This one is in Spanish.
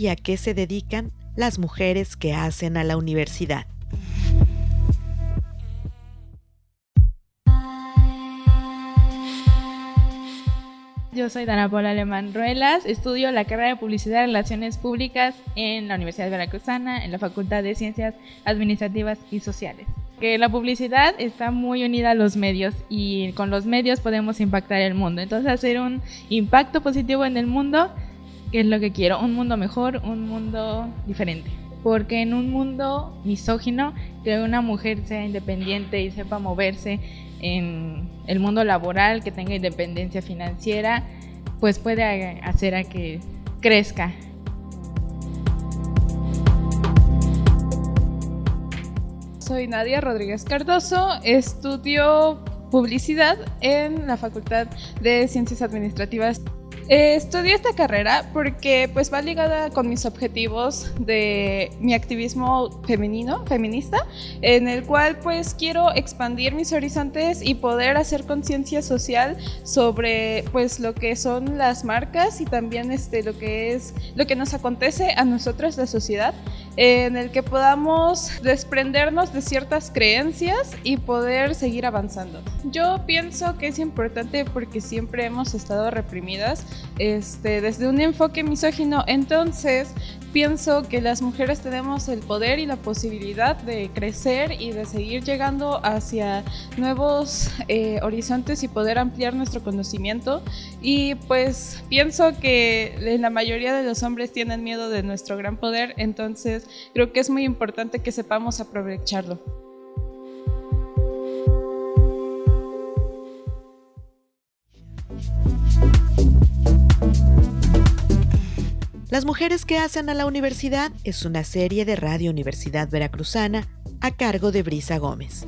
y a qué se dedican las mujeres que hacen a la universidad. Yo soy Dana Paula Alemán Ruelas, estudio la carrera de Publicidad y Relaciones Públicas en la Universidad Veracruzana, en la Facultad de Ciencias Administrativas y Sociales. Que la publicidad está muy unida a los medios y con los medios podemos impactar el mundo. Entonces hacer un impacto positivo en el mundo, que es lo que quiero, un mundo mejor, un mundo diferente. Porque en un mundo misógino, que una mujer sea independiente y sepa moverse en el mundo laboral, que tenga independencia financiera, pues puede hacer a que crezca. Soy Nadia Rodríguez Cardoso, estudio publicidad en la Facultad de Ciencias Administrativas eh, estudié esta carrera porque pues va ligada con mis objetivos de mi activismo femenino, feminista, en el cual pues quiero expandir mis horizontes y poder hacer conciencia social sobre pues lo que son las marcas y también este lo que es lo que nos acontece a nosotros la sociedad en el que podamos desprendernos de ciertas creencias y poder seguir avanzando. Yo pienso que es importante porque siempre hemos estado reprimidas este, desde un enfoque misógino. Entonces, pienso que las mujeres tenemos el poder y la posibilidad de crecer y de seguir llegando hacia nuevos eh, horizontes y poder ampliar nuestro conocimiento. Y pues pienso que la mayoría de los hombres tienen miedo de nuestro gran poder, entonces creo que es muy importante que sepamos aprovecharlo. Las mujeres que hacen a la universidad es una serie de Radio Universidad Veracruzana a cargo de Brisa Gómez.